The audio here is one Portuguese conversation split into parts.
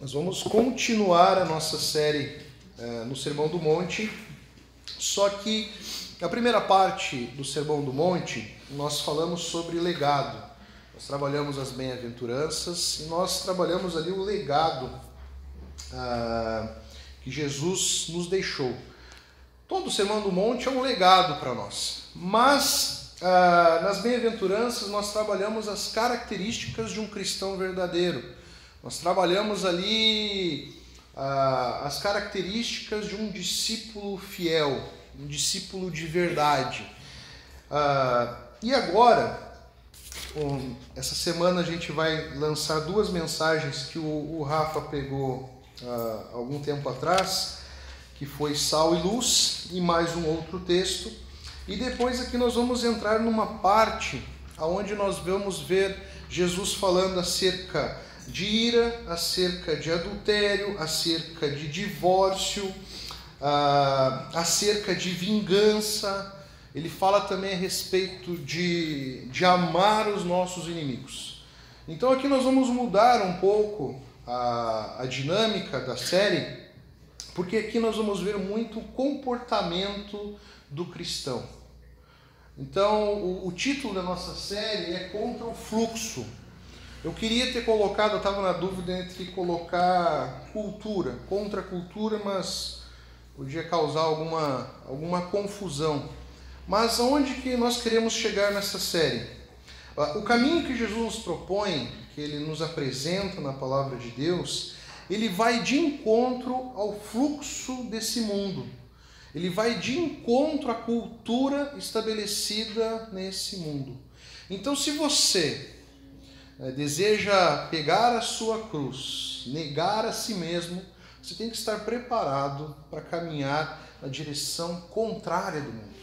Nós vamos continuar a nossa série uh, no Sermão do Monte, só que na primeira parte do Sermão do Monte nós falamos sobre legado. Nós trabalhamos as bem-aventuranças e nós trabalhamos ali o legado uh, que Jesus nos deixou. Todo o Sermão do Monte é um legado para nós, mas uh, nas bem-aventuranças nós trabalhamos as características de um cristão verdadeiro nós trabalhamos ali ah, as características de um discípulo fiel, um discípulo de verdade. Ah, e agora, um, essa semana a gente vai lançar duas mensagens que o, o Rafa pegou ah, algum tempo atrás, que foi Sal e Luz, e mais um outro texto. E depois aqui nós vamos entrar numa parte onde nós vamos ver Jesus falando acerca de ira, acerca de adultério, acerca de divórcio, uh, acerca de vingança. Ele fala também a respeito de, de amar os nossos inimigos. Então aqui nós vamos mudar um pouco a, a dinâmica da série, porque aqui nós vamos ver muito o comportamento do cristão. Então, o, o título da nossa série é Contra o Fluxo. Eu queria ter colocado, eu estava na dúvida entre colocar cultura, contra cultura, mas podia causar alguma, alguma confusão. Mas aonde que nós queremos chegar nessa série? Ah, o caminho que Jesus nos propõe, que ele nos apresenta na palavra de Deus, ele vai de encontro ao fluxo desse mundo. Ele vai de encontro à cultura estabelecida nesse mundo. Então, se você deseja pegar a sua cruz, negar a si mesmo, você tem que estar preparado para caminhar na direção contrária do mundo.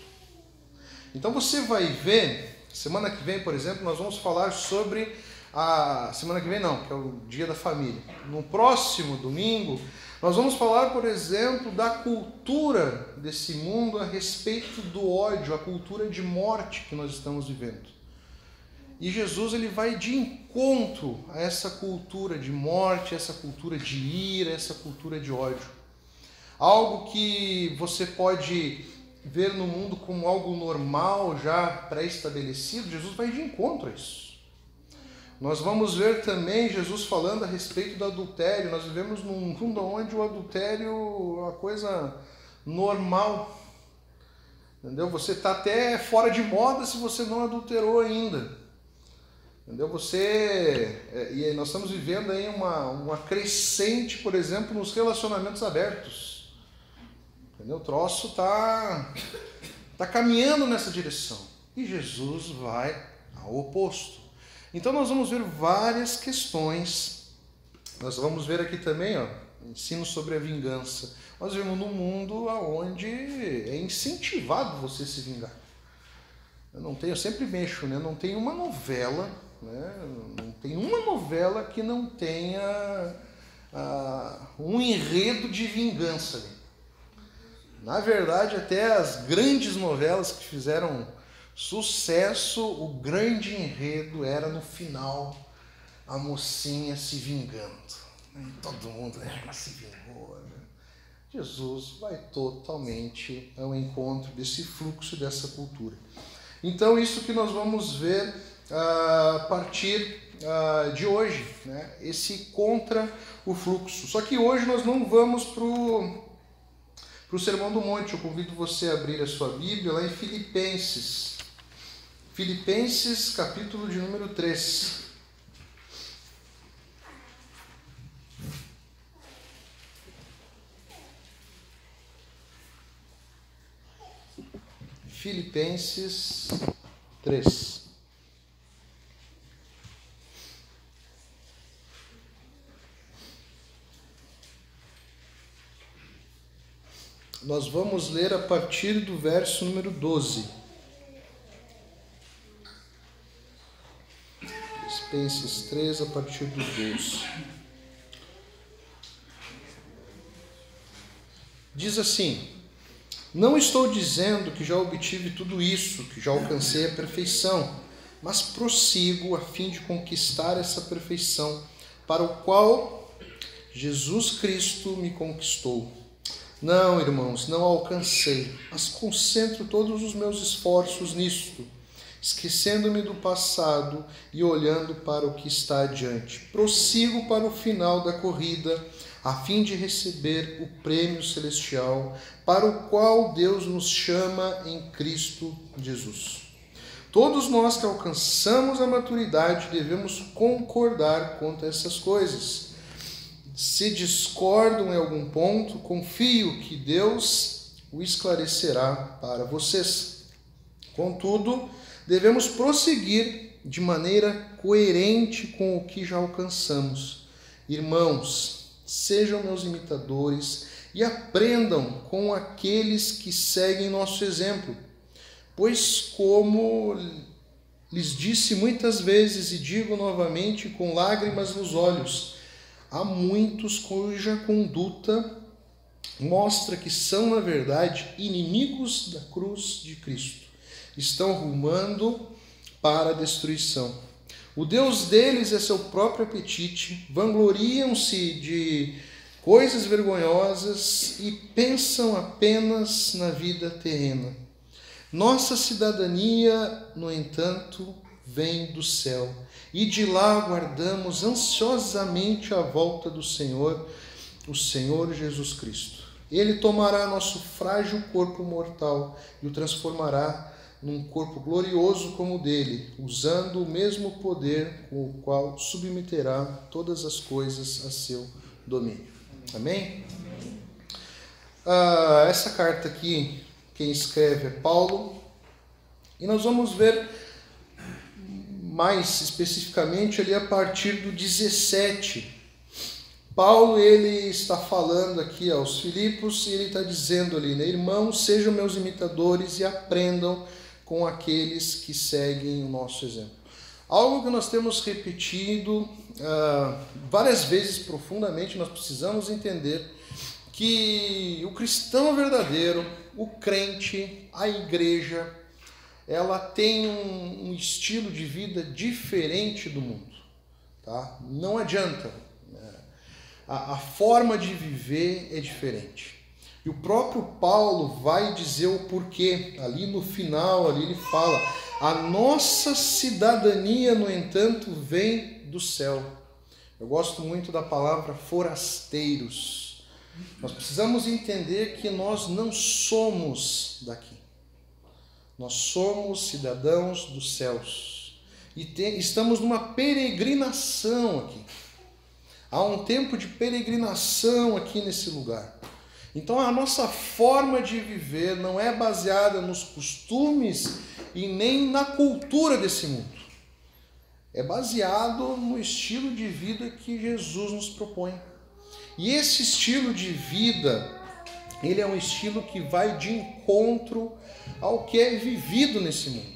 Então você vai ver, semana que vem, por exemplo, nós vamos falar sobre a semana que vem não, que é o dia da família. No próximo domingo, nós vamos falar, por exemplo, da cultura desse mundo a respeito do ódio, a cultura de morte que nós estamos vivendo. E Jesus ele vai de encontro a essa cultura de morte, essa cultura de ira, essa cultura de ódio. Algo que você pode ver no mundo como algo normal, já pré-estabelecido, Jesus vai de encontro a isso. Nós vamos ver também Jesus falando a respeito do adultério. Nós vivemos num mundo onde o adultério é uma coisa normal. Entendeu? Você está até fora de moda se você não adulterou ainda. Entendeu? Você. É, e nós estamos vivendo aí uma, uma crescente, por exemplo, nos relacionamentos abertos. Entendeu? O troço está tá caminhando nessa direção. E Jesus vai ao oposto. Então nós vamos ver várias questões. Nós vamos ver aqui também, ó, ensino sobre a vingança. Nós vivemos num mundo onde é incentivado você se vingar. Eu não tenho, eu sempre mexo, né? Não tem uma novela né? Não tem uma novela que não tenha ah, um enredo de vingança. Na verdade, até as grandes novelas que fizeram sucesso, o grande enredo era no final a mocinha se vingando. Todo mundo, né, ela se vingou. Né? Jesus vai totalmente ao encontro desse fluxo, dessa cultura. Então, isso que nós vamos ver a partir de hoje, né? esse contra o fluxo. Só que hoje nós não vamos para o Sermão do Monte. Eu convido você a abrir a sua Bíblia lá em Filipenses. Filipenses, capítulo de número 3. Filipenses 3. Nós vamos ler a partir do verso número 12. Filipenses 3, a partir do 12. Diz assim: Não estou dizendo que já obtive tudo isso, que já alcancei a perfeição, mas prossigo a fim de conquistar essa perfeição, para o qual Jesus Cristo me conquistou. Não, irmãos, não alcancei, mas concentro todos os meus esforços nisto, esquecendo-me do passado e olhando para o que está adiante. Prossigo para o final da corrida, a fim de receber o prêmio celestial para o qual Deus nos chama em Cristo Jesus. Todos nós que alcançamos a maturidade devemos concordar quanto a essas coisas. Se discordam em algum ponto, confio que Deus o esclarecerá para vocês. Contudo, devemos prosseguir de maneira coerente com o que já alcançamos. Irmãos, sejam meus imitadores e aprendam com aqueles que seguem nosso exemplo Pois, como lhes disse muitas vezes e digo novamente com lágrimas nos olhos, há muitos cuja conduta mostra que são, na verdade, inimigos da cruz de Cristo. Estão rumando para a destruição. O Deus deles é seu próprio apetite, vangloriam-se de coisas vergonhosas e pensam apenas na vida terrena. Nossa cidadania, no entanto, vem do céu, e de lá aguardamos ansiosamente a volta do Senhor, o Senhor Jesus Cristo. Ele tomará nosso frágil corpo mortal e o transformará num corpo glorioso como o dele, usando o mesmo poder com o qual submeterá todas as coisas a seu domínio. Amém? Ah, essa carta aqui quem escreve é Paulo. E nós vamos ver mais especificamente ali a partir do 17. Paulo ele está falando aqui aos Filipos e ele está dizendo ali, né, irmãos, sejam meus imitadores e aprendam com aqueles que seguem o nosso exemplo. Algo que nós temos repetido uh, várias vezes profundamente, nós precisamos entender que o cristão verdadeiro, o crente, a igreja, ela tem um, um estilo de vida diferente do mundo. Tá? Não adianta. Né? A, a forma de viver é diferente. E o próprio Paulo vai dizer o porquê. Ali no final, ali ele fala: a nossa cidadania, no entanto, vem do céu. Eu gosto muito da palavra forasteiros. Nós precisamos entender que nós não somos daqui. Nós somos cidadãos dos céus. E estamos numa peregrinação aqui. Há um tempo de peregrinação aqui nesse lugar. Então a nossa forma de viver não é baseada nos costumes e nem na cultura desse mundo. É baseado no estilo de vida que Jesus nos propõe. E esse estilo de vida, ele é um estilo que vai de encontro ao que é vivido nesse mundo.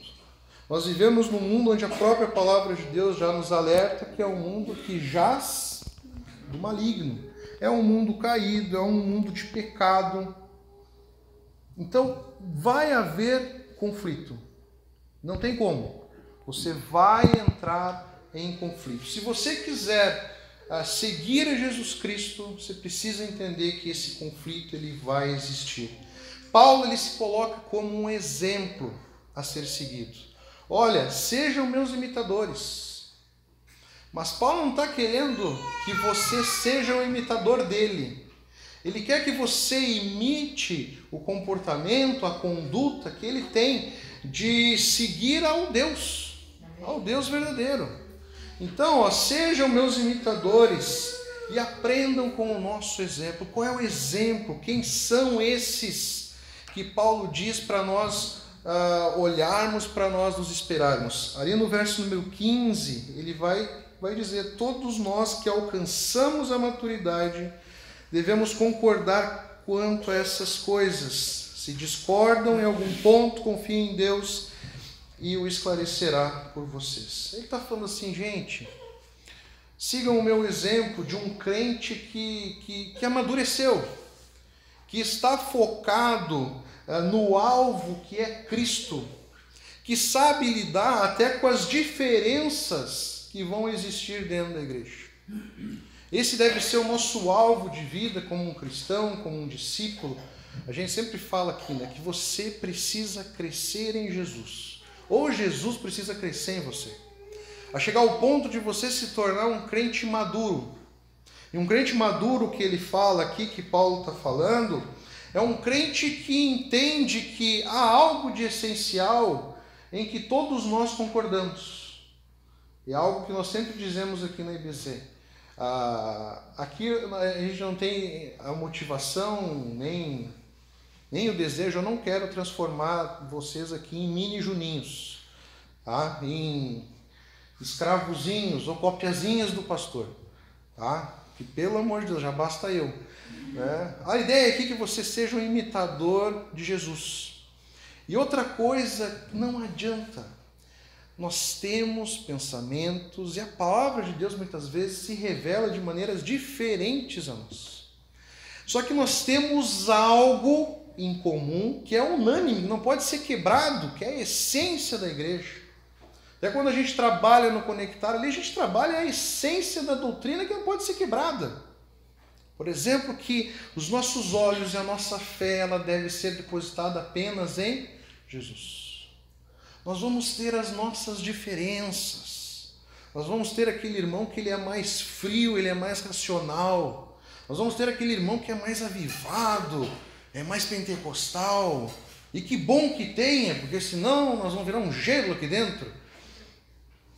Nós vivemos num mundo onde a própria palavra de Deus já nos alerta que é um mundo que jaz do maligno. É um mundo caído, é um mundo de pecado. Então, vai haver conflito. Não tem como. Você vai entrar em conflito. Se você quiser a seguir a Jesus Cristo, você precisa entender que esse conflito ele vai existir. Paulo ele se coloca como um exemplo a ser seguido. Olha, sejam meus imitadores. Mas Paulo não está querendo que você seja o imitador dele. Ele quer que você imite o comportamento, a conduta que ele tem de seguir ao Deus, ao Deus verdadeiro. Então, ó, sejam meus imitadores e aprendam com o nosso exemplo. Qual é o exemplo? Quem são esses que Paulo diz para nós uh, olharmos, para nós nos esperarmos? Ali no verso número 15, ele vai, vai dizer: Todos nós que alcançamos a maturidade devemos concordar quanto a essas coisas. Se discordam em algum ponto, confiem em Deus e o esclarecerá por vocês. Ele está falando assim, gente, sigam o meu exemplo de um crente que, que, que amadureceu, que está focado uh, no alvo que é Cristo, que sabe lidar até com as diferenças que vão existir dentro da igreja. Esse deve ser o nosso alvo de vida como um cristão, como um discípulo. A gente sempre fala aqui, né, que você precisa crescer em Jesus. Ou Jesus precisa crescer em você. A chegar ao ponto de você se tornar um crente maduro. E um crente maduro que ele fala aqui, que Paulo está falando, é um crente que entende que há algo de essencial em que todos nós concordamos. É algo que nós sempre dizemos aqui na IBC. Ah, aqui a gente não tem a motivação nem, nem o desejo, eu não quero transformar vocês aqui em mini juninhos, tá? em escravozinhos ou copiazinhas do pastor. Tá? Que pelo amor de Deus, já basta eu. Né? A ideia aqui é que você seja um imitador de Jesus. E outra coisa, não adianta nós temos pensamentos e a palavra de Deus muitas vezes se revela de maneiras diferentes a nós. Só que nós temos algo em comum que é unânime, não pode ser quebrado, que é a essência da igreja. Até quando a gente trabalha no conectar ali, a gente trabalha a essência da doutrina que não pode ser quebrada. Por exemplo, que os nossos olhos e a nossa fé ela deve ser depositada apenas em Jesus. Nós vamos ter as nossas diferenças. Nós vamos ter aquele irmão que ele é mais frio, ele é mais racional. Nós vamos ter aquele irmão que é mais avivado, é mais pentecostal. E que bom que tenha, porque senão nós vamos virar um gelo aqui dentro.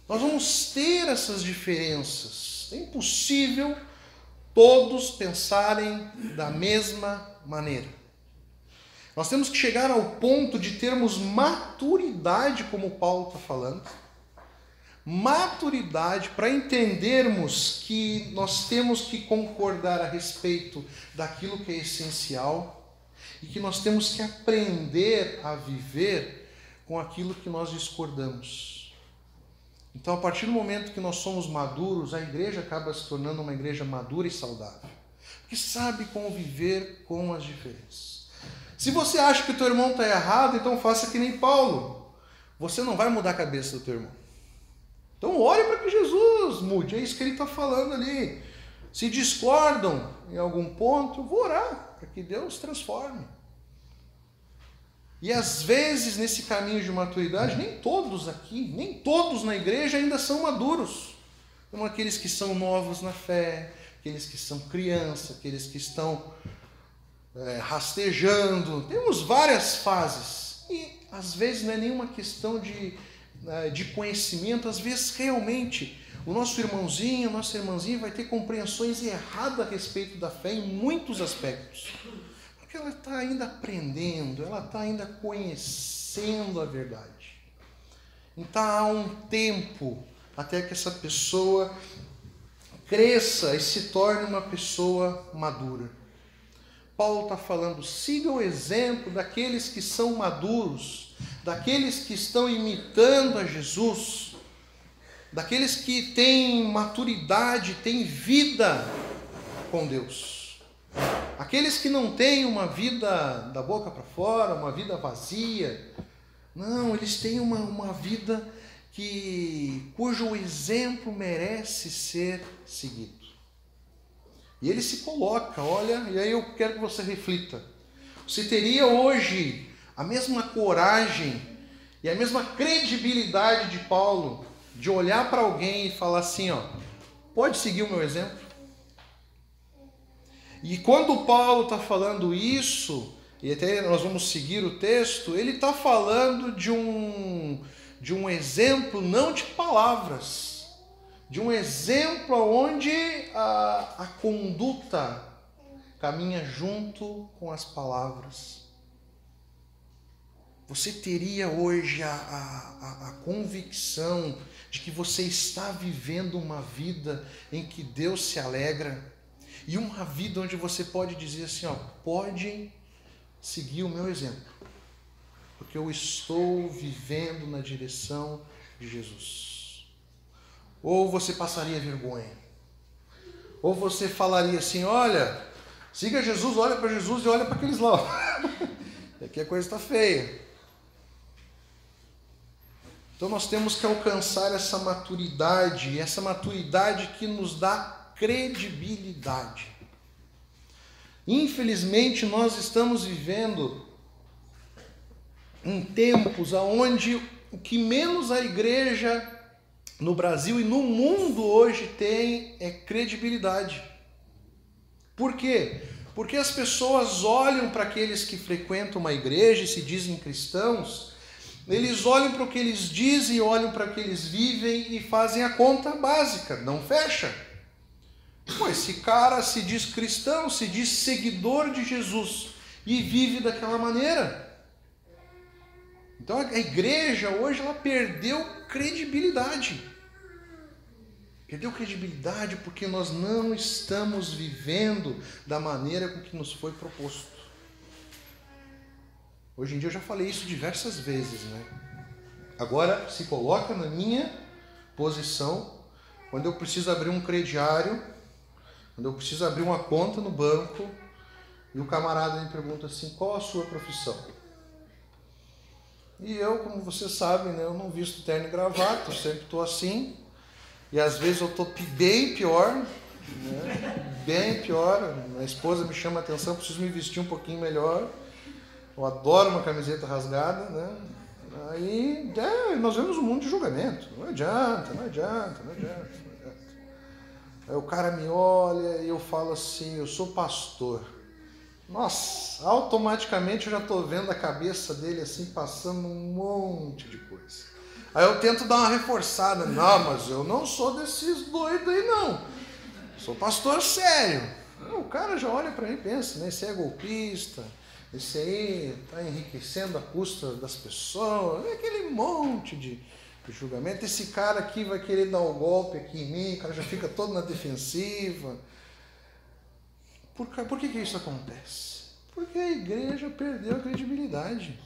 Nós vamos ter essas diferenças. É impossível todos pensarem da mesma maneira. Nós temos que chegar ao ponto de termos maturidade, como Paulo está falando, maturidade para entendermos que nós temos que concordar a respeito daquilo que é essencial e que nós temos que aprender a viver com aquilo que nós discordamos. Então, a partir do momento que nós somos maduros, a igreja acaba se tornando uma igreja madura e saudável, que sabe conviver com as diferenças. Se você acha que o teu irmão está errado, então faça que nem Paulo. Você não vai mudar a cabeça do teu irmão. Então ore para que Jesus mude. É isso que ele está falando ali. Se discordam em algum ponto, vou orar para que Deus transforme. E às vezes, nesse caminho de maturidade, nem todos aqui, nem todos na igreja ainda são maduros. Como aqueles que são novos na fé, aqueles que são criança, aqueles que estão é, rastejando, temos várias fases. E às vezes não é nenhuma questão de, né, de conhecimento, às vezes realmente o nosso irmãozinho, a nossa irmãzinha vai ter compreensões erradas a respeito da fé em muitos aspectos. Porque ela está ainda aprendendo, ela está ainda conhecendo a verdade. Então há um tempo até que essa pessoa cresça e se torne uma pessoa madura. Paulo está falando: siga o exemplo daqueles que são maduros, daqueles que estão imitando a Jesus, daqueles que têm maturidade, têm vida com Deus. Aqueles que não têm uma vida da boca para fora, uma vida vazia. Não, eles têm uma, uma vida que cujo exemplo merece ser seguido. E ele se coloca, olha, e aí eu quero que você reflita. Você teria hoje a mesma coragem e a mesma credibilidade de Paulo de olhar para alguém e falar assim, ó, pode seguir o meu exemplo? E quando Paulo está falando isso, e até nós vamos seguir o texto, ele está falando de um, de um exemplo não de palavras, de um exemplo onde a, a conduta caminha junto com as palavras. Você teria hoje a, a, a, convicção de que você está vivendo uma vida em que Deus se alegra e uma vida onde você pode dizer assim: ó, pode seguir o meu exemplo, porque eu estou vivendo na direção de Jesus. Ou você passaria vergonha? Ou você falaria assim: olha, siga Jesus, olha para Jesus e olha para aqueles lá. Aqui a coisa está feia. Então nós temos que alcançar essa maturidade, essa maturidade que nos dá credibilidade. Infelizmente, nós estamos vivendo em tempos onde o que menos a igreja no Brasil e no mundo hoje tem é credibilidade. Por quê? Porque as pessoas olham para aqueles que frequentam uma igreja e se dizem cristãos, eles olham para o que eles dizem, olham para o que eles vivem e fazem a conta básica, não fecha. Pô, esse cara se diz cristão, se diz seguidor de Jesus e vive daquela maneira. Então a igreja hoje ela perdeu credibilidade. Perdeu credibilidade porque nós não estamos vivendo da maneira com que nos foi proposto. Hoje em dia eu já falei isso diversas vezes, né? Agora se coloca na minha posição quando eu preciso abrir um crediário, quando eu preciso abrir uma conta no banco e o camarada me pergunta assim: qual a sua profissão? E eu, como vocês sabem, né, eu não visto terno e gravata, eu sempre estou assim. E às vezes eu estou bem pior, né, bem pior. Minha esposa me chama a atenção, preciso me vestir um pouquinho melhor. Eu adoro uma camiseta rasgada, né? Aí é, nós vemos um mundo de julgamento. Não adianta, não adianta, não adianta, não adianta. Aí o cara me olha e eu falo assim, eu sou pastor. Nossa, automaticamente eu já estou vendo a cabeça dele assim, passando um monte de coisa. Aí eu tento dar uma reforçada. Não, mas eu não sou desses doidos aí, não. Sou pastor sério. O cara já olha para mim e pensa, né? Esse é golpista, esse aí está enriquecendo a custa das pessoas, é aquele monte de, julgamento. Esse cara aqui vai querer dar um golpe aqui em mim, o cara já fica todo na defensiva. Por, por que, que isso acontece? Porque a igreja perdeu a credibilidade.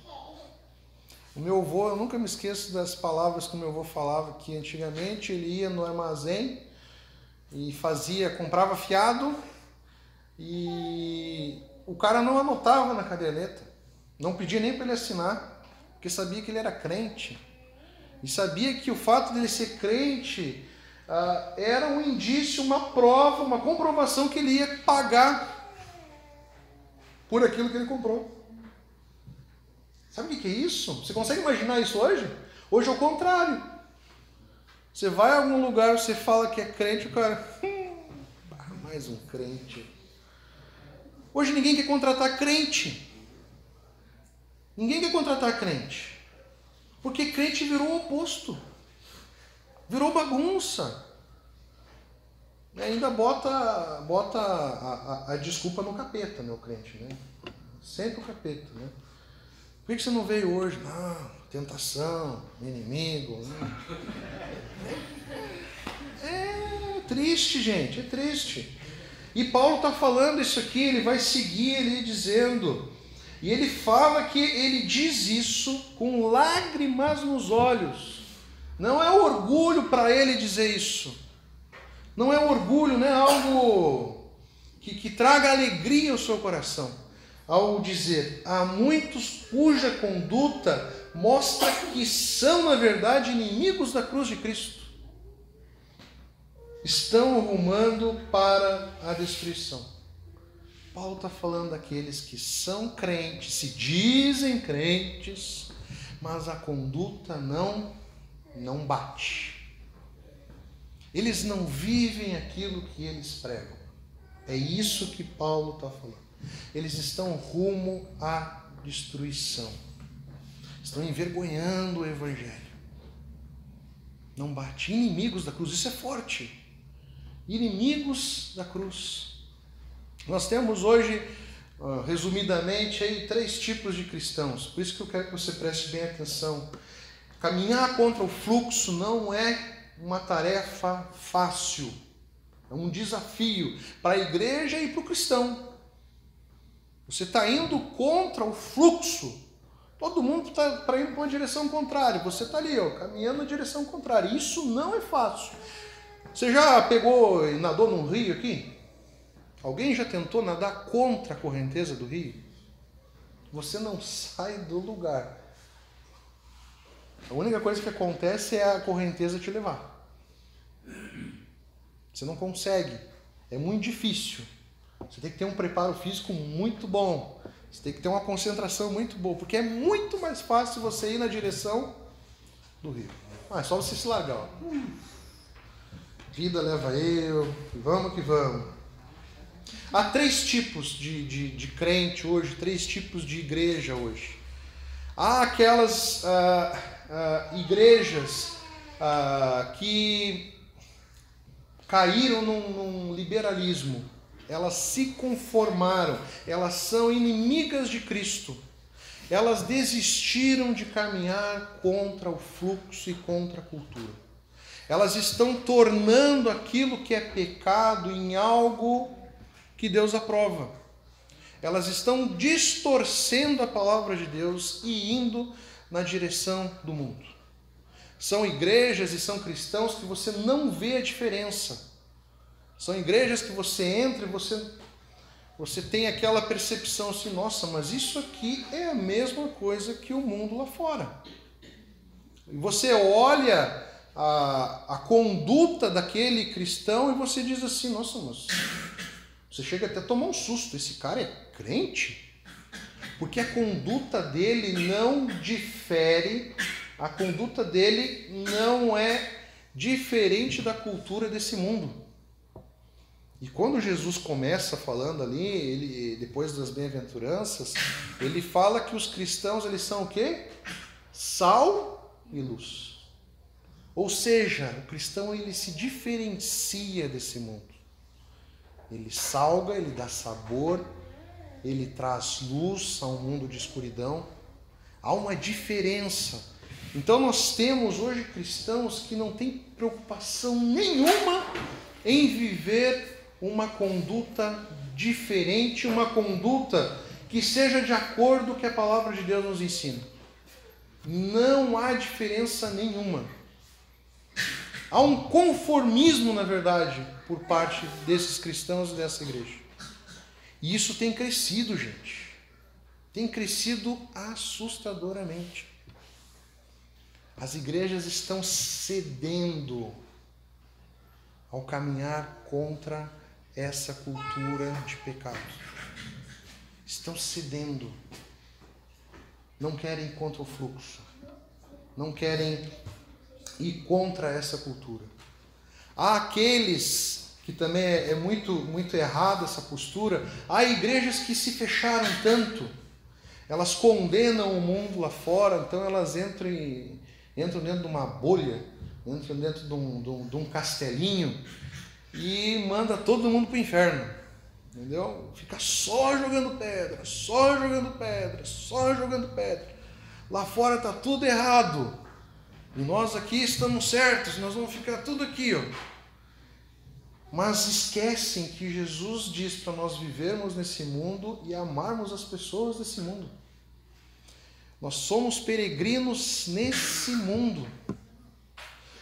O meu avô, eu nunca me esqueço das palavras que o meu avô falava, que antigamente ele ia no armazém e fazia, comprava fiado e o cara não anotava na caderneta, não pedia nem para ele assinar, porque sabia que ele era crente. E sabia que o fato dele ser crente ah, era um indício, uma prova, uma comprovação que ele ia pagar por aquilo que ele comprou. Sabe o que é isso? Você consegue imaginar isso hoje? Hoje é o contrário. Você vai a algum lugar, você fala que é crente, o cara. Hum, mais um crente. Hoje ninguém quer contratar crente. Ninguém quer contratar crente. Porque crente virou o oposto. Virou bagunça. E ainda bota, bota a, a, a, desculpa no capeta, o crente, né? Sempre o capeta, né? Por que você não veio hoje? Não, tentação, inimigo. Né? É triste, gente, é triste. E Paulo está falando isso aqui, ele vai seguir ele dizendo, e ele fala que ele diz isso com lágrimas nos olhos. Não é orgulho para ele dizer isso. Não é orgulho, não é algo que, que traga alegria ao seu coração. Ao dizer, há muitos cuja conduta mostra que são, na verdade, inimigos da cruz de Cristo. Estão rumando para a destruição. Paulo está falando daqueles que são crentes, se dizem crentes, mas a conduta não não bate. Eles não vivem aquilo que eles pregam. É isso que Paulo está falando. Eles estão rumo à destruição. Estão envergonhando o Evangelho. Não bate. Inimigos da cruz, isso é forte. Inimigos da cruz. Nós temos hoje, resumidamente, aí, três tipos de cristãos. Por isso que eu quero que você preste bem atenção Caminhar contra o fluxo não é uma tarefa fácil, é um desafio para a igreja e para o cristão. Você está indo contra o fluxo. Todo mundo está ir para uma direção contrária. Você está ali, ó, caminhando na direção contrária. Isso não é fácil. Você já pegou e nadou num rio aqui? Alguém já tentou nadar contra a correnteza do rio? Você não sai do lugar. A única coisa que acontece é a correnteza te levar. Você não consegue é muito difícil. Você tem que ter um preparo físico muito bom. Você tem que ter uma concentração muito boa, porque é muito mais fácil você ir na direção do rio. Ah, é só você se largar. Ó. Vida leva eu, vamos que vamos. Há três tipos de, de, de crente hoje, três tipos de igreja hoje. Há aquelas ah, ah, igrejas ah, que caíram num, num liberalismo, elas se conformaram, elas são inimigas de Cristo. Elas desistiram de caminhar contra o fluxo e contra a cultura. Elas estão tornando aquilo que é pecado em algo que Deus aprova. Elas estão distorcendo a palavra de Deus e indo na direção do mundo. São igrejas e são cristãos que você não vê a diferença. São igrejas que você entra e você, você tem aquela percepção assim: nossa, mas isso aqui é a mesma coisa que o mundo lá fora. E você olha a, a conduta daquele cristão e você diz assim: nossa, mas você chega até a tomar um susto: esse cara é crente? Porque a conduta dele não difere a conduta dele não é diferente da cultura desse mundo. E quando Jesus começa falando ali, ele depois das bem-aventuranças, ele fala que os cristãos eles são o quê? Sal e luz. Ou seja, o cristão ele se diferencia desse mundo. Ele salga, ele dá sabor, ele traz luz a um mundo de escuridão. Há uma diferença então nós temos hoje cristãos que não têm preocupação nenhuma em viver uma conduta diferente, uma conduta que seja de acordo com o que a palavra de Deus nos ensina. Não há diferença nenhuma. Há um conformismo, na verdade, por parte desses cristãos e dessa igreja. E isso tem crescido, gente. Tem crescido assustadoramente. As igrejas estão cedendo ao caminhar contra essa cultura de pecado. Estão cedendo. Não querem contra o fluxo. Não querem ir contra essa cultura. Há aqueles que também é, é muito muito errada essa postura. Há igrejas que se fecharam tanto. Elas condenam o mundo lá fora, então elas entram em, entram dentro de uma bolha, entram dentro de um, de um, de um castelinho e manda todo mundo para o inferno. Entendeu? Fica só jogando pedra, só jogando pedra, só jogando pedra. Lá fora está tudo errado. E nós aqui estamos certos, nós vamos ficar tudo aqui, ó. Mas esquecem que Jesus diz para nós vivermos nesse mundo e amarmos as pessoas desse mundo. Nós somos peregrinos nesse mundo.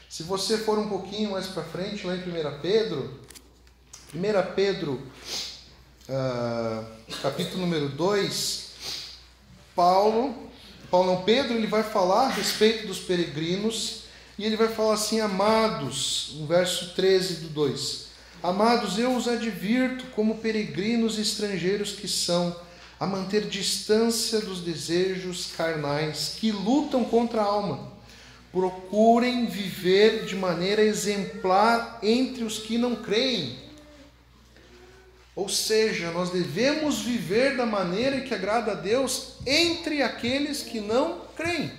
Se você for um pouquinho mais para frente, lá em 1 Pedro, 1 Pedro, uh, capítulo número 2, Paulo, Paulo não, Pedro, ele vai falar a respeito dos peregrinos e ele vai falar assim, amados, no verso 13 do 2, amados, eu os advirto como peregrinos estrangeiros que são, a manter distância dos desejos carnais que lutam contra a alma. Procurem viver de maneira exemplar entre os que não creem. Ou seja, nós devemos viver da maneira que agrada a Deus entre aqueles que não creem.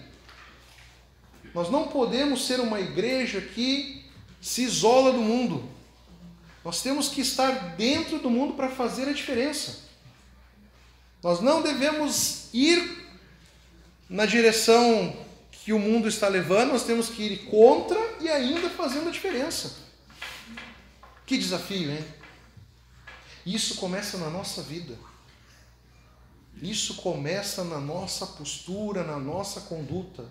Nós não podemos ser uma igreja que se isola do mundo. Nós temos que estar dentro do mundo para fazer a diferença. Nós não devemos ir na direção que o mundo está levando, nós temos que ir contra e ainda fazendo a diferença. Que desafio, hein? Isso começa na nossa vida. Isso começa na nossa postura, na nossa conduta,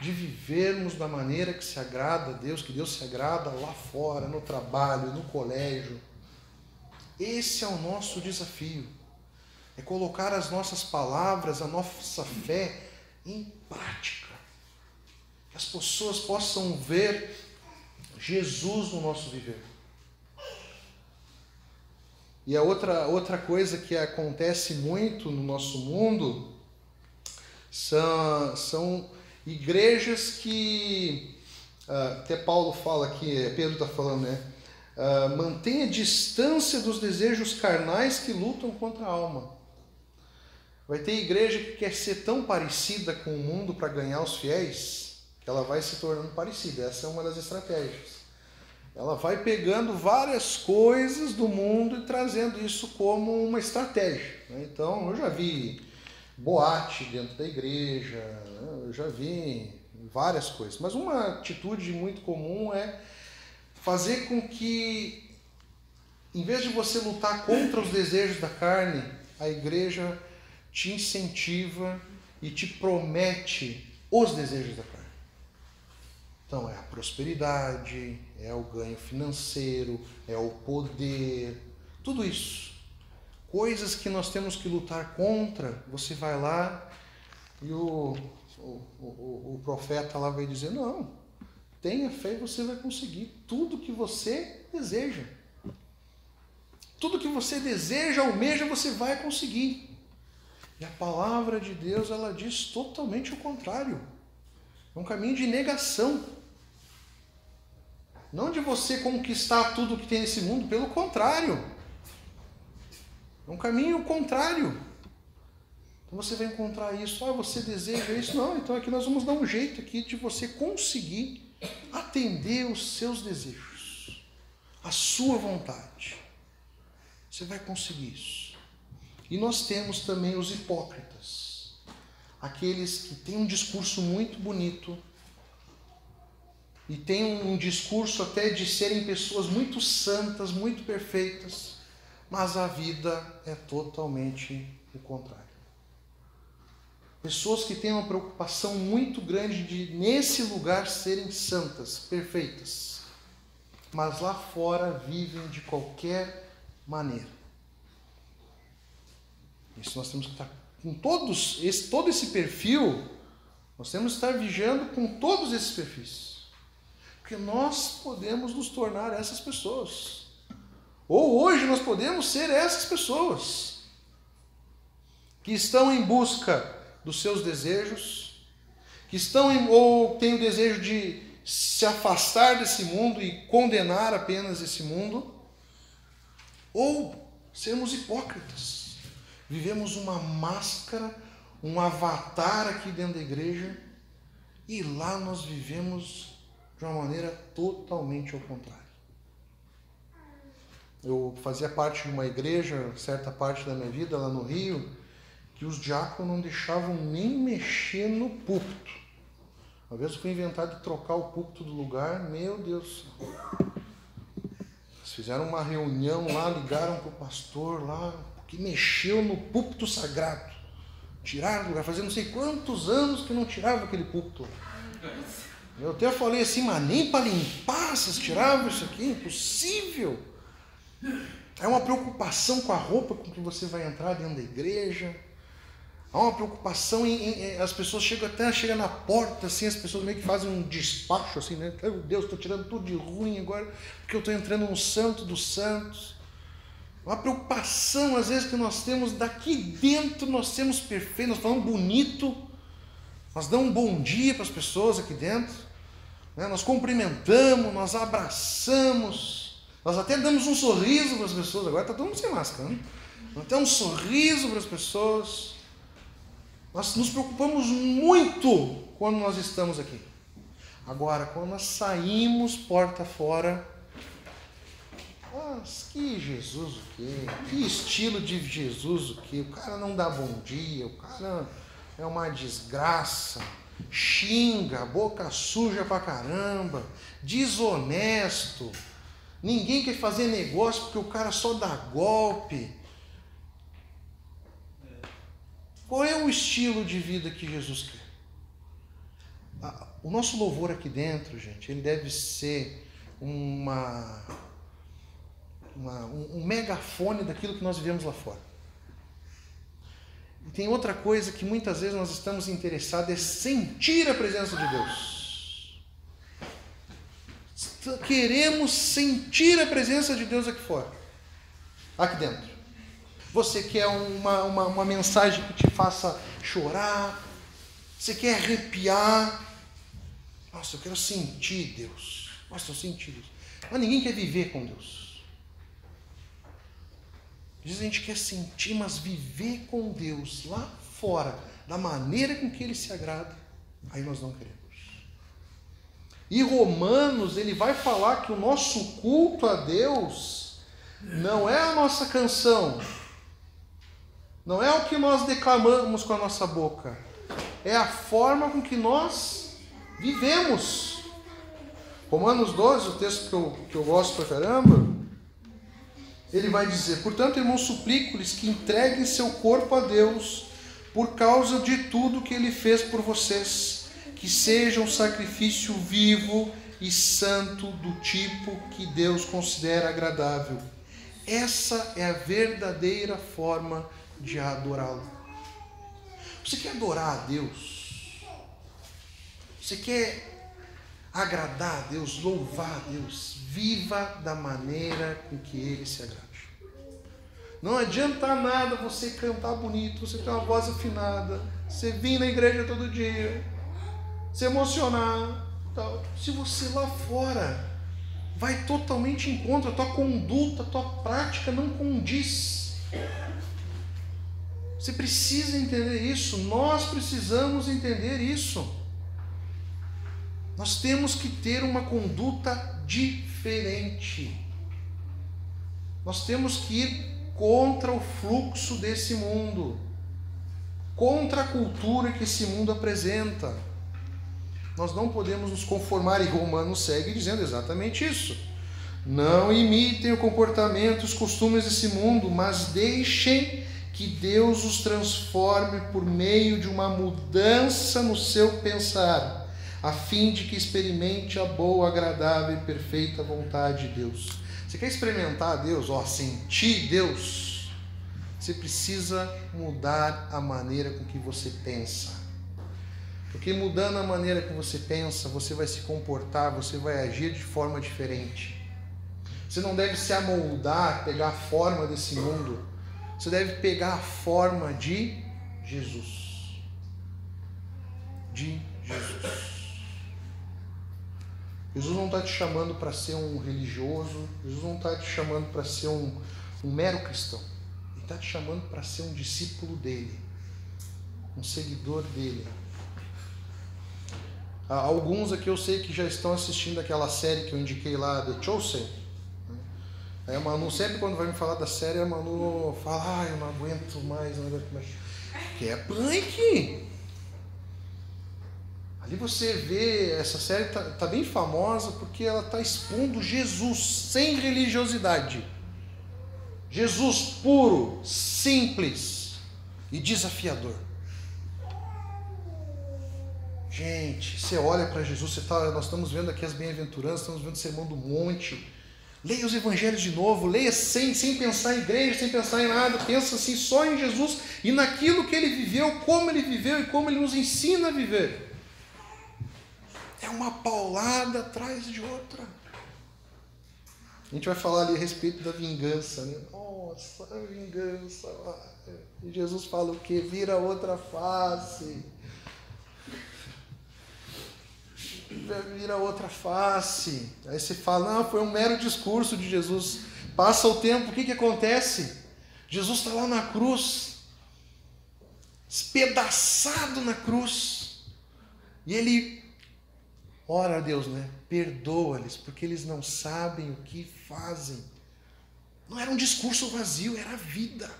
de vivermos da maneira que se agrada a Deus, que Deus se agrada lá fora, no trabalho, no colégio. Esse é o nosso desafio é colocar as nossas palavras, a nossa fé em prática. Que as pessoas possam ver Jesus no nosso viver. E a outra, outra coisa que acontece muito no nosso mundo são, são igrejas que, uh, até Paulo fala aqui, é, Pedro está falando, né? Uh, mantenha distância dos desejos carnais que lutam contra a alma. Vai ter igreja que quer ser tão parecida com o mundo para ganhar os fiéis, que ela vai se tornando parecida. Essa é uma das estratégias. Ela vai pegando várias coisas do mundo e trazendo isso como uma estratégia. Né? Então, eu já vi boate dentro da igreja, né? eu já vi várias coisas. Mas uma atitude muito comum é fazer com que, em vez de você lutar contra os desejos da carne, a igreja te incentiva e te promete os desejos da carne. Então é a prosperidade, é o ganho financeiro, é o poder, tudo isso coisas que nós temos que lutar contra, você vai lá e o, o, o, o profeta lá vai dizer: não, tenha fé e você vai conseguir tudo que você deseja. Tudo que você deseja, almeja, você vai conseguir. E a palavra de Deus, ela diz totalmente o contrário. É um caminho de negação. Não de você conquistar tudo que tem nesse mundo, pelo contrário. É um caminho contrário. Então você vai encontrar isso. Ah, você deseja isso? Não, então aqui nós vamos dar um jeito aqui de você conseguir atender os seus desejos, a sua vontade. Você vai conseguir isso. E nós temos também os hipócritas, aqueles que têm um discurso muito bonito e têm um discurso até de serem pessoas muito santas, muito perfeitas mas a vida é totalmente o contrário. Pessoas que têm uma preocupação muito grande de, nesse lugar, serem santas, perfeitas, mas lá fora vivem de qualquer maneira. Isso nós temos que estar com todos, esse, todo esse perfil, nós temos que estar vigiando com todos esses perfis. Porque nós podemos nos tornar essas pessoas. Ou hoje nós podemos ser essas pessoas que estão em busca dos seus desejos, que estão em, ou têm o desejo de se afastar desse mundo e condenar apenas esse mundo, ou sermos hipócritas. Vivemos uma máscara, um avatar aqui dentro da igreja, e lá nós vivemos de uma maneira totalmente ao contrário. Eu fazia parte de uma igreja, certa parte da minha vida lá no Rio, que os diáconos não deixavam nem mexer no púlpito. Uma vez foi inventado trocar o púlpito do lugar, meu Deus. Eles fizeram uma reunião lá, ligaram para o pastor lá, que mexeu no púlpito sagrado. Tiraram do lugar, fazia não sei quantos anos que não tirava aquele púlpito. Eu até falei assim, mas nem para limpar vocês tiravam isso aqui? Impossível. É uma preocupação com a roupa com que você vai entrar dentro da igreja. Há uma preocupação em, em, as pessoas chegam até chegam na porta assim, as pessoas meio que fazem um despacho assim, né? Meu Deus, estou tirando tudo de ruim agora, porque eu estou entrando no santo dos santos. Uma preocupação às vezes que nós temos daqui dentro, nós temos perfeito, nós falamos bonito, nós damos um bom dia para as pessoas aqui dentro, né? nós cumprimentamos, nós abraçamos, nós até damos um sorriso para as pessoas, agora está todo mundo sem máscara, né? Até um sorriso para as pessoas. Nós nos preocupamos muito quando nós estamos aqui. Agora, quando nós saímos porta fora, mas que Jesus o quê? Que estilo de Jesus o quê? O cara não dá bom dia, o cara é uma desgraça, xinga, boca suja pra caramba, desonesto Ninguém quer fazer negócio porque o cara só dá golpe. Qual é o estilo de vida que Jesus quer? O nosso louvor aqui dentro, gente, ele deve ser uma, uma um, um megafone daquilo que nós vivemos lá fora. E tem outra coisa que muitas vezes nós estamos interessados é sentir a presença de Deus queremos sentir a presença de Deus aqui fora. Aqui dentro. Você quer uma, uma, uma mensagem que te faça chorar? Você quer arrepiar? Nossa, eu quero sentir Deus. Nossa, eu senti Deus. Mas ninguém quer viver com Deus. Às vezes a gente quer sentir, mas viver com Deus lá fora, da maneira com que Ele se agrada, aí nós não queremos. E Romanos, ele vai falar que o nosso culto a Deus não é a nossa canção, não é o que nós declamamos com a nossa boca, é a forma com que nós vivemos. Romanos 12, o texto que eu, que eu gosto pra caramba, ele vai dizer: Portanto, irmãos, suplico-lhes que entreguem seu corpo a Deus por causa de tudo que ele fez por vocês, que seja um sacrifício vivo e santo do tipo que Deus considera agradável. Essa é a verdadeira forma de adorá-lo. Você quer adorar a Deus? Você quer agradar a Deus, louvar a Deus? Viva da maneira com que Ele se agrade. Não adianta nada você cantar bonito, você ter uma voz afinada, você vir na igreja todo dia, se emocionar, tal. se você lá fora vai totalmente em contra, a tua conduta, a tua prática não condiz. Você precisa entender isso, nós precisamos entender isso. Nós temos que ter uma conduta diferente. Nós temos que ir contra o fluxo desse mundo, contra a cultura que esse mundo apresenta. Nós não podemos nos conformar, e Romano segue dizendo exatamente isso. Não imitem o comportamento e os costumes desse mundo, mas deixem que Deus os transforme por meio de uma mudança no seu pensar, a fim de que experimente a boa, agradável e perfeita vontade de Deus. Você quer experimentar Deus, ó, sentir Deus? Você precisa mudar a maneira com que você pensa. Porque mudando a maneira que você pensa, você vai se comportar, você vai agir de forma diferente. Você não deve se amoldar, pegar a forma desse mundo você deve pegar a forma de Jesus. De Jesus. Jesus não está te chamando para ser um religioso, Jesus não está te chamando para ser um, um mero cristão. Ele está te chamando para ser um discípulo dele, um seguidor dele. Há alguns aqui eu sei que já estão assistindo aquela série que eu indiquei lá, The Chosen Aí a Manu, sempre quando vai me falar da série, a Manu fala, ah, eu não aguento mais, não aguento mais. Que é punk! Ali você vê, essa série tá, tá bem famosa porque ela está expondo Jesus sem religiosidade. Jesus puro, simples e desafiador. Gente, você olha para Jesus, você tá, nós estamos vendo aqui as bem-aventuranças, estamos vendo o sermão do monte. Leia os evangelhos de novo, leia sem, sem pensar em igreja, sem pensar em nada, pensa assim só em Jesus e naquilo que ele viveu, como ele viveu e como ele nos ensina a viver. É uma paulada atrás de outra. A gente vai falar ali a respeito da vingança, né? Nossa, a vingança. E Jesus fala o que? Vira outra face. vira outra face. Aí você fala, não, foi um mero discurso de Jesus. Passa o tempo, o que, que acontece? Jesus está lá na cruz, espedaçado na cruz. E ele ora a Deus, né? Perdoa-lhes, porque eles não sabem o que fazem. Não era um discurso vazio, era a vida.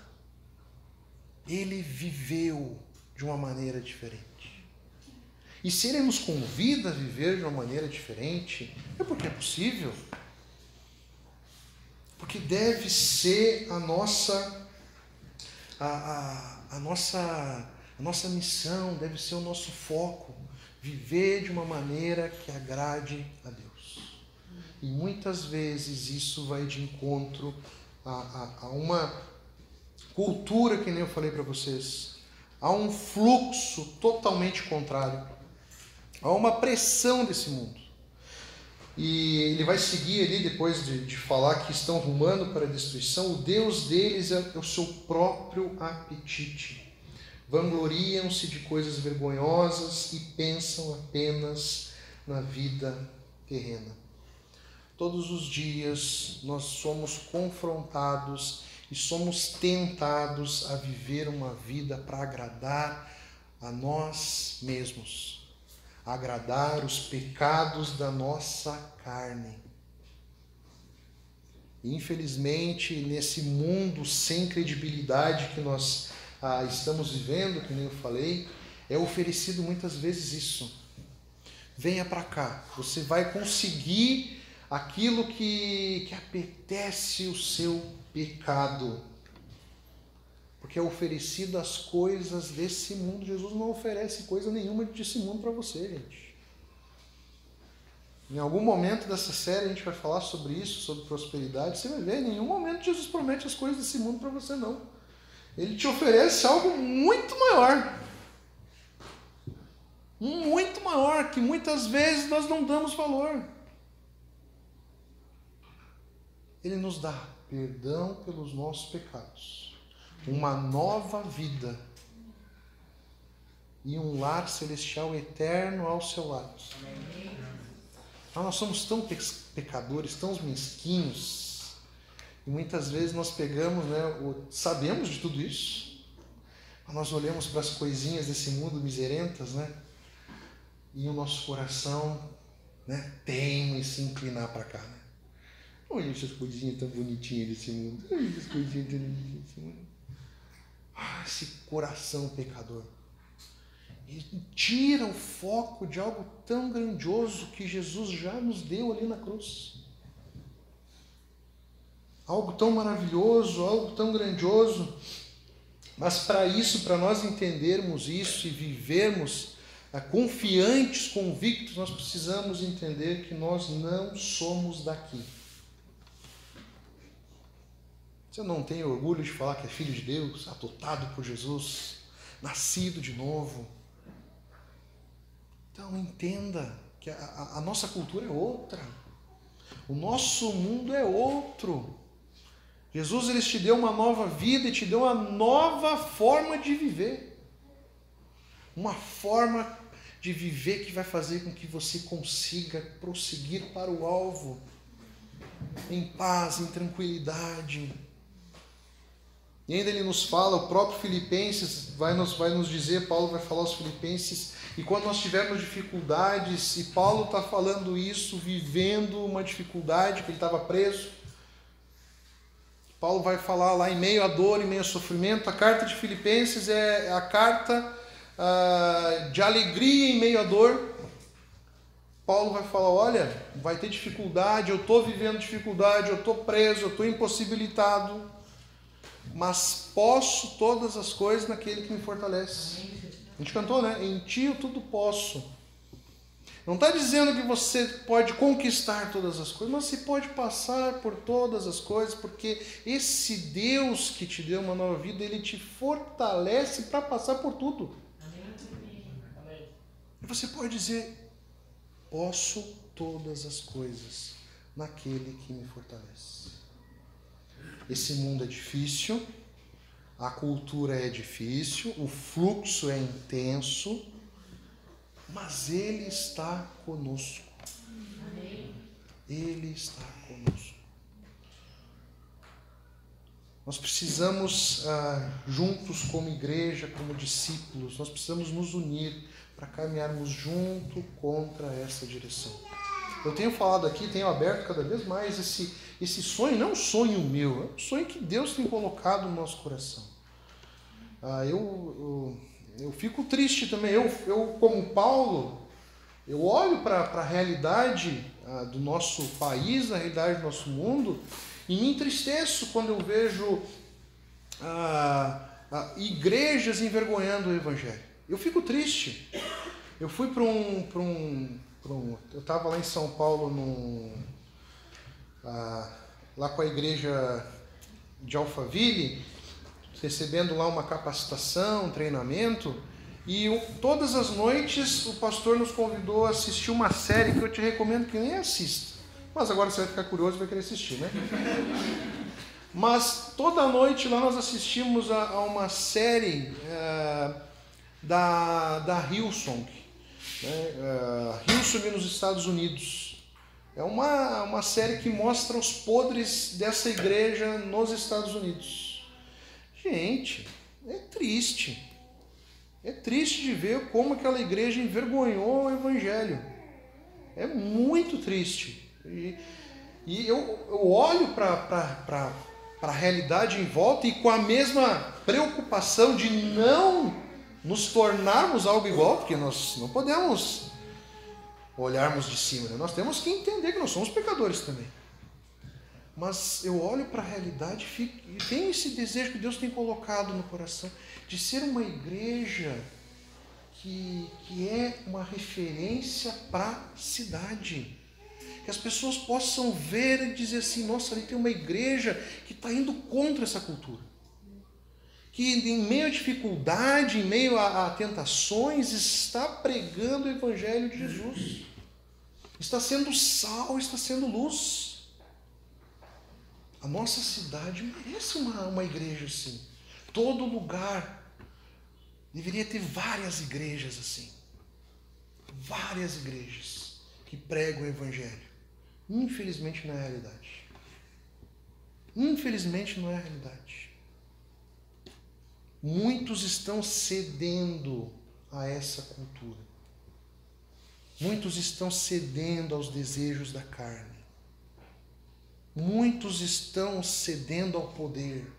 Ele viveu de uma maneira diferente. E se Ele nos convida a viver de uma maneira diferente, é porque é possível. Porque deve ser a nossa, a, a, a nossa, a nossa missão, deve ser o nosso foco, viver de uma maneira que agrade a Deus. E muitas vezes isso vai de encontro a, a, a uma cultura que nem eu falei para vocês, a um fluxo totalmente contrário Há uma pressão desse mundo. E ele vai seguir ali, depois de, de falar que estão rumando para a destruição, o Deus deles é o seu próprio apetite. Vangloriam-se de coisas vergonhosas e pensam apenas na vida terrena. Todos os dias nós somos confrontados e somos tentados a viver uma vida para agradar a nós mesmos, agradar os pecados da nossa carne. Infelizmente, nesse mundo sem credibilidade que nós ah, estamos vivendo, que nem eu falei, é oferecido muitas vezes isso. Venha para cá, você vai conseguir aquilo que, que apetece o seu pecado. Porque é oferecido as coisas desse mundo. Jesus não oferece coisa nenhuma desse mundo para você, gente. Em algum momento dessa série a gente vai falar sobre isso, sobre prosperidade. Você vai ver, em nenhum momento Jesus promete as coisas desse mundo para você, não. Ele te oferece algo muito maior. Muito maior, que muitas vezes nós não damos valor. Ele nos dá perdão pelos nossos pecados, uma nova vida e um lar celestial eterno ao seu lado. Mas nós somos tão pecadores, tão mesquinhos, e muitas vezes nós pegamos, né, sabemos de tudo isso, mas nós olhamos para as coisinhas desse mundo miserentas, né, e o nosso coração né, teme se inclinar para cá. Né? Olha essas coisinhas tão bonitinhas desse mundo. Olha essas coisinhas tão bonitinhas desse mundo. Ah, esse coração pecador. E tira o foco de algo tão grandioso que Jesus já nos deu ali na cruz. Algo tão maravilhoso, algo tão grandioso. Mas para isso, para nós entendermos isso e vivermos ah, confiantes, convictos, nós precisamos entender que nós não somos daqui. Você não tem orgulho de falar que é filho de Deus, adotado por Jesus, nascido de novo? Então entenda que a, a nossa cultura é outra. O nosso mundo é outro. Jesus ele te deu uma nova vida e te deu uma nova forma de viver. Uma forma de viver que vai fazer com que você consiga prosseguir para o alvo em paz, em tranquilidade e ainda ele nos fala, o próprio Filipenses vai nos, vai nos dizer, Paulo vai falar aos Filipenses, e quando nós tivermos dificuldades, e Paulo está falando isso, vivendo uma dificuldade, que ele estava preso, Paulo vai falar lá em meio à dor, em meio ao sofrimento, a carta de Filipenses é a carta ah, de alegria em meio à dor. Paulo vai falar: olha, vai ter dificuldade, eu estou vivendo dificuldade, eu estou preso, eu estou impossibilitado mas posso todas as coisas naquele que me fortalece. A gente cantou, né? Em ti eu tudo posso. Não está dizendo que você pode conquistar todas as coisas, mas você pode passar por todas as coisas, porque esse Deus que te deu uma nova vida, ele te fortalece para passar por tudo. E você pode dizer: posso todas as coisas naquele que me fortalece. Esse mundo é difícil, a cultura é difícil, o fluxo é intenso, mas Ele está conosco. Ele está conosco. Nós precisamos, ah, juntos como igreja, como discípulos, nós precisamos nos unir para caminharmos junto contra essa direção. Eu tenho falado aqui, tenho aberto cada vez mais esse, esse sonho, não é um sonho meu, é um sonho que Deus tem colocado no nosso coração. Ah, eu, eu, eu fico triste também, eu, eu como Paulo, eu olho para a realidade ah, do nosso país, na realidade do nosso mundo, e me entristeço quando eu vejo ah, ah, igrejas envergonhando o Evangelho. Eu fico triste. Eu fui para um, um, um. Eu estava lá em São Paulo, num, lá com a igreja de Alphaville, recebendo lá uma capacitação, um treinamento, E todas as noites o pastor nos convidou a assistir uma série que eu te recomendo que nem assista. Mas agora você vai ficar curioso e vai querer assistir, né? Mas toda noite lá nós assistimos a, a uma série é, da, da Hillsong, né? É, Hillsong nos Estados Unidos. É uma, uma série que mostra os podres dessa igreja nos Estados Unidos. Gente, é triste. É triste de ver como aquela igreja envergonhou o evangelho. É muito triste. E, e eu, eu olho para a realidade em volta e com a mesma preocupação de não nos tornarmos algo igual, porque nós não podemos olharmos de cima, né? nós temos que entender que nós somos pecadores também. Mas eu olho para a realidade e tenho esse desejo que Deus tem colocado no coração de ser uma igreja que, que é uma referência para a cidade. Que as pessoas possam ver e dizer assim: nossa, ali tem uma igreja que está indo contra essa cultura. Que em meio à dificuldade, em meio a, a tentações, está pregando o Evangelho de Jesus. Está sendo sal, está sendo luz. A nossa cidade merece uma, uma igreja assim. Todo lugar deveria ter várias igrejas assim. Várias igrejas que pregam o Evangelho. Infelizmente não é a realidade. Infelizmente não é a realidade. Muitos estão cedendo a essa cultura. Muitos estão cedendo aos desejos da carne. Muitos estão cedendo ao poder.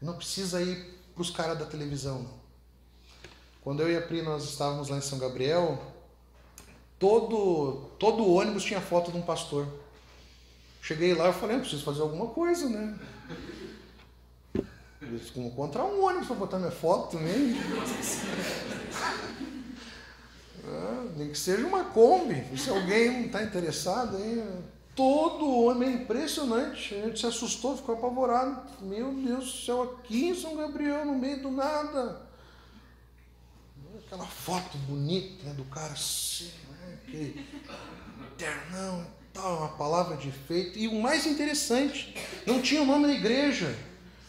Não precisa ir para os caras da televisão, não. Quando eu e a Pri nós estávamos lá em São Gabriel, todo todo ônibus tinha foto de um pastor. Cheguei lá e falei, eu preciso fazer alguma coisa, né? Como encontrar um ônibus para botar minha foto também. Ah, nem que seja uma Kombi. Se alguém não está interessado aí, todo homem, é impressionante. A gente se assustou, ficou apavorado. Meu Deus do céu, aqui em São Gabriel, no meio do nada. Aquela foto bonita né, do cara assim, né, aquele ternão tal, uma palavra de efeito. E o mais interessante, não tinha o nome da igreja.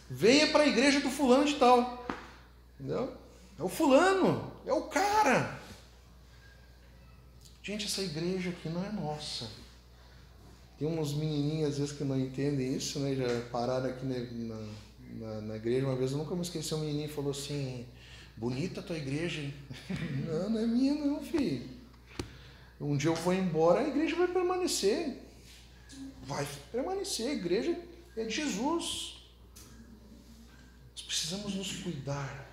Venha para a igreja do fulano de tal. Entendeu? É o fulano, é o cara. Gente, essa igreja aqui não é nossa. Tem uns menininhos às vezes que não entendem isso, né? Já pararam aqui na, na, na igreja. Uma vez eu nunca me esqueci, um menininho falou assim: Bonita a tua igreja, hein? não, não é minha, não, filho. Um dia eu vou embora, a igreja vai permanecer. Vai permanecer, a igreja é de Jesus. Nós precisamos nos cuidar,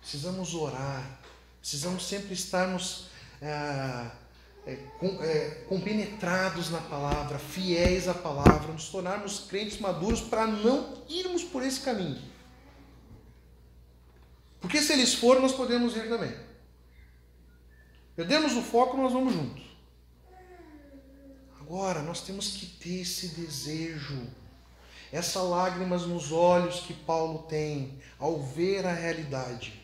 precisamos orar, precisamos sempre estarmos. Ah, é, com, é, compenetrados na palavra, fiéis à palavra, nos tornarmos crentes maduros para não irmos por esse caminho. Porque se eles forem, nós podemos ir também. Perdemos o foco, nós vamos juntos. Agora, nós temos que ter esse desejo, essa lágrimas nos olhos que Paulo tem ao ver a realidade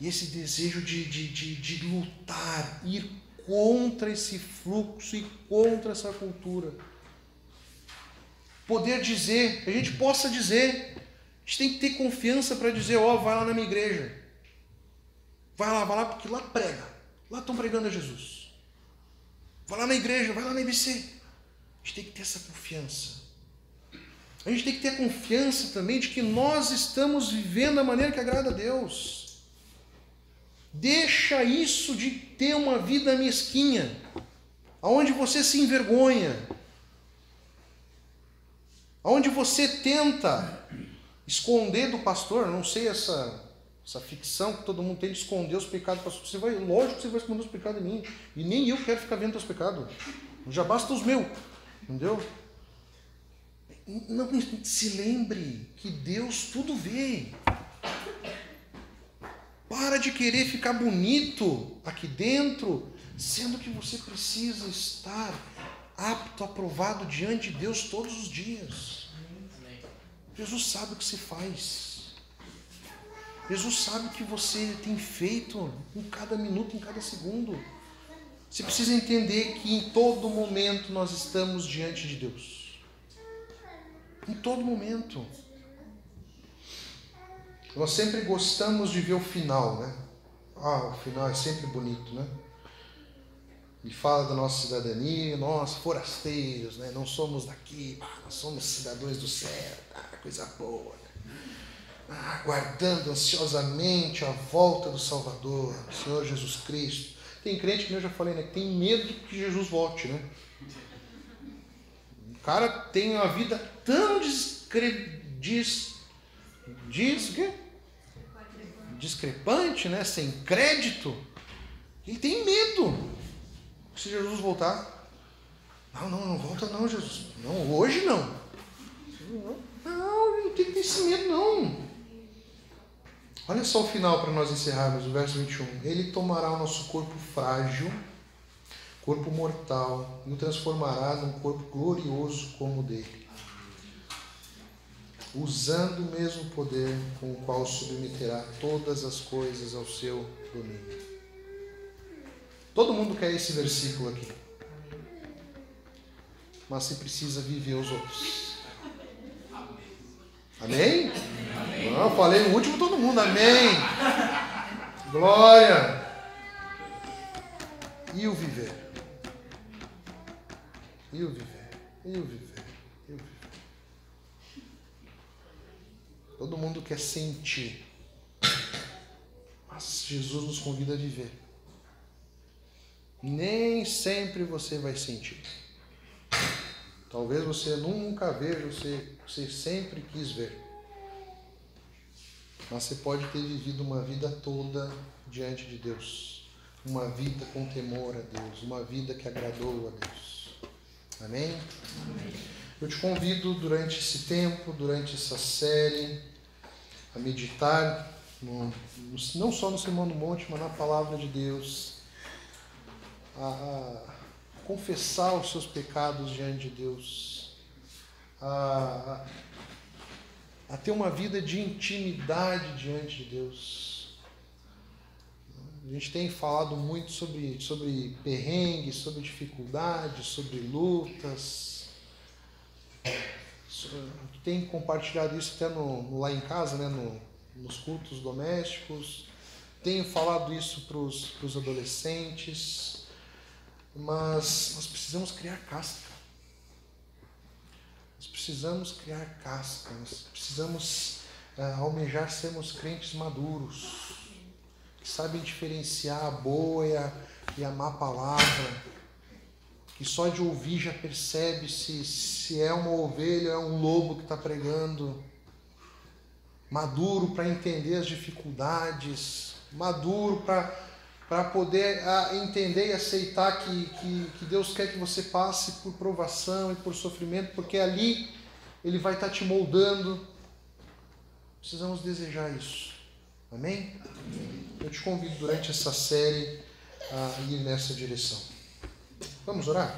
e esse desejo de, de, de, de lutar, ir contra esse fluxo e contra essa cultura. Poder dizer, que a gente possa dizer, a gente tem que ter confiança para dizer, ó, oh, vai lá na minha igreja. Vai lá, vai lá, porque lá prega. Lá estão pregando a Jesus. Vai lá na igreja, vai lá na IBC. A gente tem que ter essa confiança. A gente tem que ter a confiança também de que nós estamos vivendo da maneira que agrada a Deus. Deixa isso de ter uma vida mesquinha, aonde você se envergonha, aonde você tenta esconder do pastor, não sei essa essa ficção que todo mundo tem de esconder os pecados do pastor. Você vai, lógico que você vai esconder os pecados de mim, e nem eu quero ficar vendo os pecados. Já basta os meus, entendeu? Não se lembre que Deus tudo vê. Para de querer ficar bonito aqui dentro, sendo que você precisa estar apto, aprovado diante de Deus todos os dias. Jesus sabe o que se faz. Jesus sabe o que você tem feito em cada minuto, em cada segundo. Você precisa entender que em todo momento nós estamos diante de Deus. Em todo momento. Nós sempre gostamos de ver o final, né? Ah, o final é sempre bonito, né? E fala da nossa cidadania, nós forasteiros, né? Não somos daqui, nós somos cidadãos do céu, ah, coisa boa. Né? Ah, aguardando ansiosamente a volta do Salvador, o Senhor Jesus Cristo. Tem crente que eu já falei, né? Que tem medo que Jesus volte, né? O cara tem uma vida tão discre... Dis... Diz o quê? discrepante, né? sem crédito, ele tem medo. Se Jesus voltar, não, não, não volta não, Jesus. Não, hoje não. Não, não tem que ter esse medo não. Olha só o final para nós encerrarmos, o verso 21. Ele tomará o nosso corpo frágil, corpo mortal, e o transformará num corpo glorioso como o dele usando o mesmo poder com o qual submeterá todas as coisas ao seu domínio. Todo mundo quer esse versículo aqui. Mas você precisa viver os outros. Amém? Amém? Não, falei no último todo mundo. Amém. Glória. E o viver? E o viver? E o viver? Todo mundo quer sentir. Mas Jesus nos convida a viver. Nem sempre você vai sentir. Talvez você nunca veja, você, você sempre quis ver. Mas você pode ter vivido uma vida toda diante de Deus. Uma vida com temor a Deus. Uma vida que agradou a Deus. Amém? Amém. Eu te convido durante esse tempo, durante essa série, a meditar, no, não só no Sermão do Monte, mas na palavra de Deus, a, a confessar os seus pecados diante de Deus, a, a ter uma vida de intimidade diante de Deus. A gente tem falado muito sobre, sobre perrengues, sobre dificuldades, sobre lutas tem compartilhado isso até no, lá em casa, né, no, nos cultos domésticos. Tenho falado isso para os adolescentes. Mas nós precisamos criar casca. Nós precisamos criar casca. Nós precisamos uh, almejar sermos crentes maduros. Que sabem diferenciar a boa e a má palavra que só de ouvir já percebe se, se é uma ovelha, é um lobo que está pregando, maduro para entender as dificuldades, maduro para poder entender e aceitar que, que, que Deus quer que você passe por provação e por sofrimento, porque ali Ele vai estar tá te moldando. Precisamos desejar isso. Amém? Eu te convido durante essa série a ir nessa direção. Vamos orar?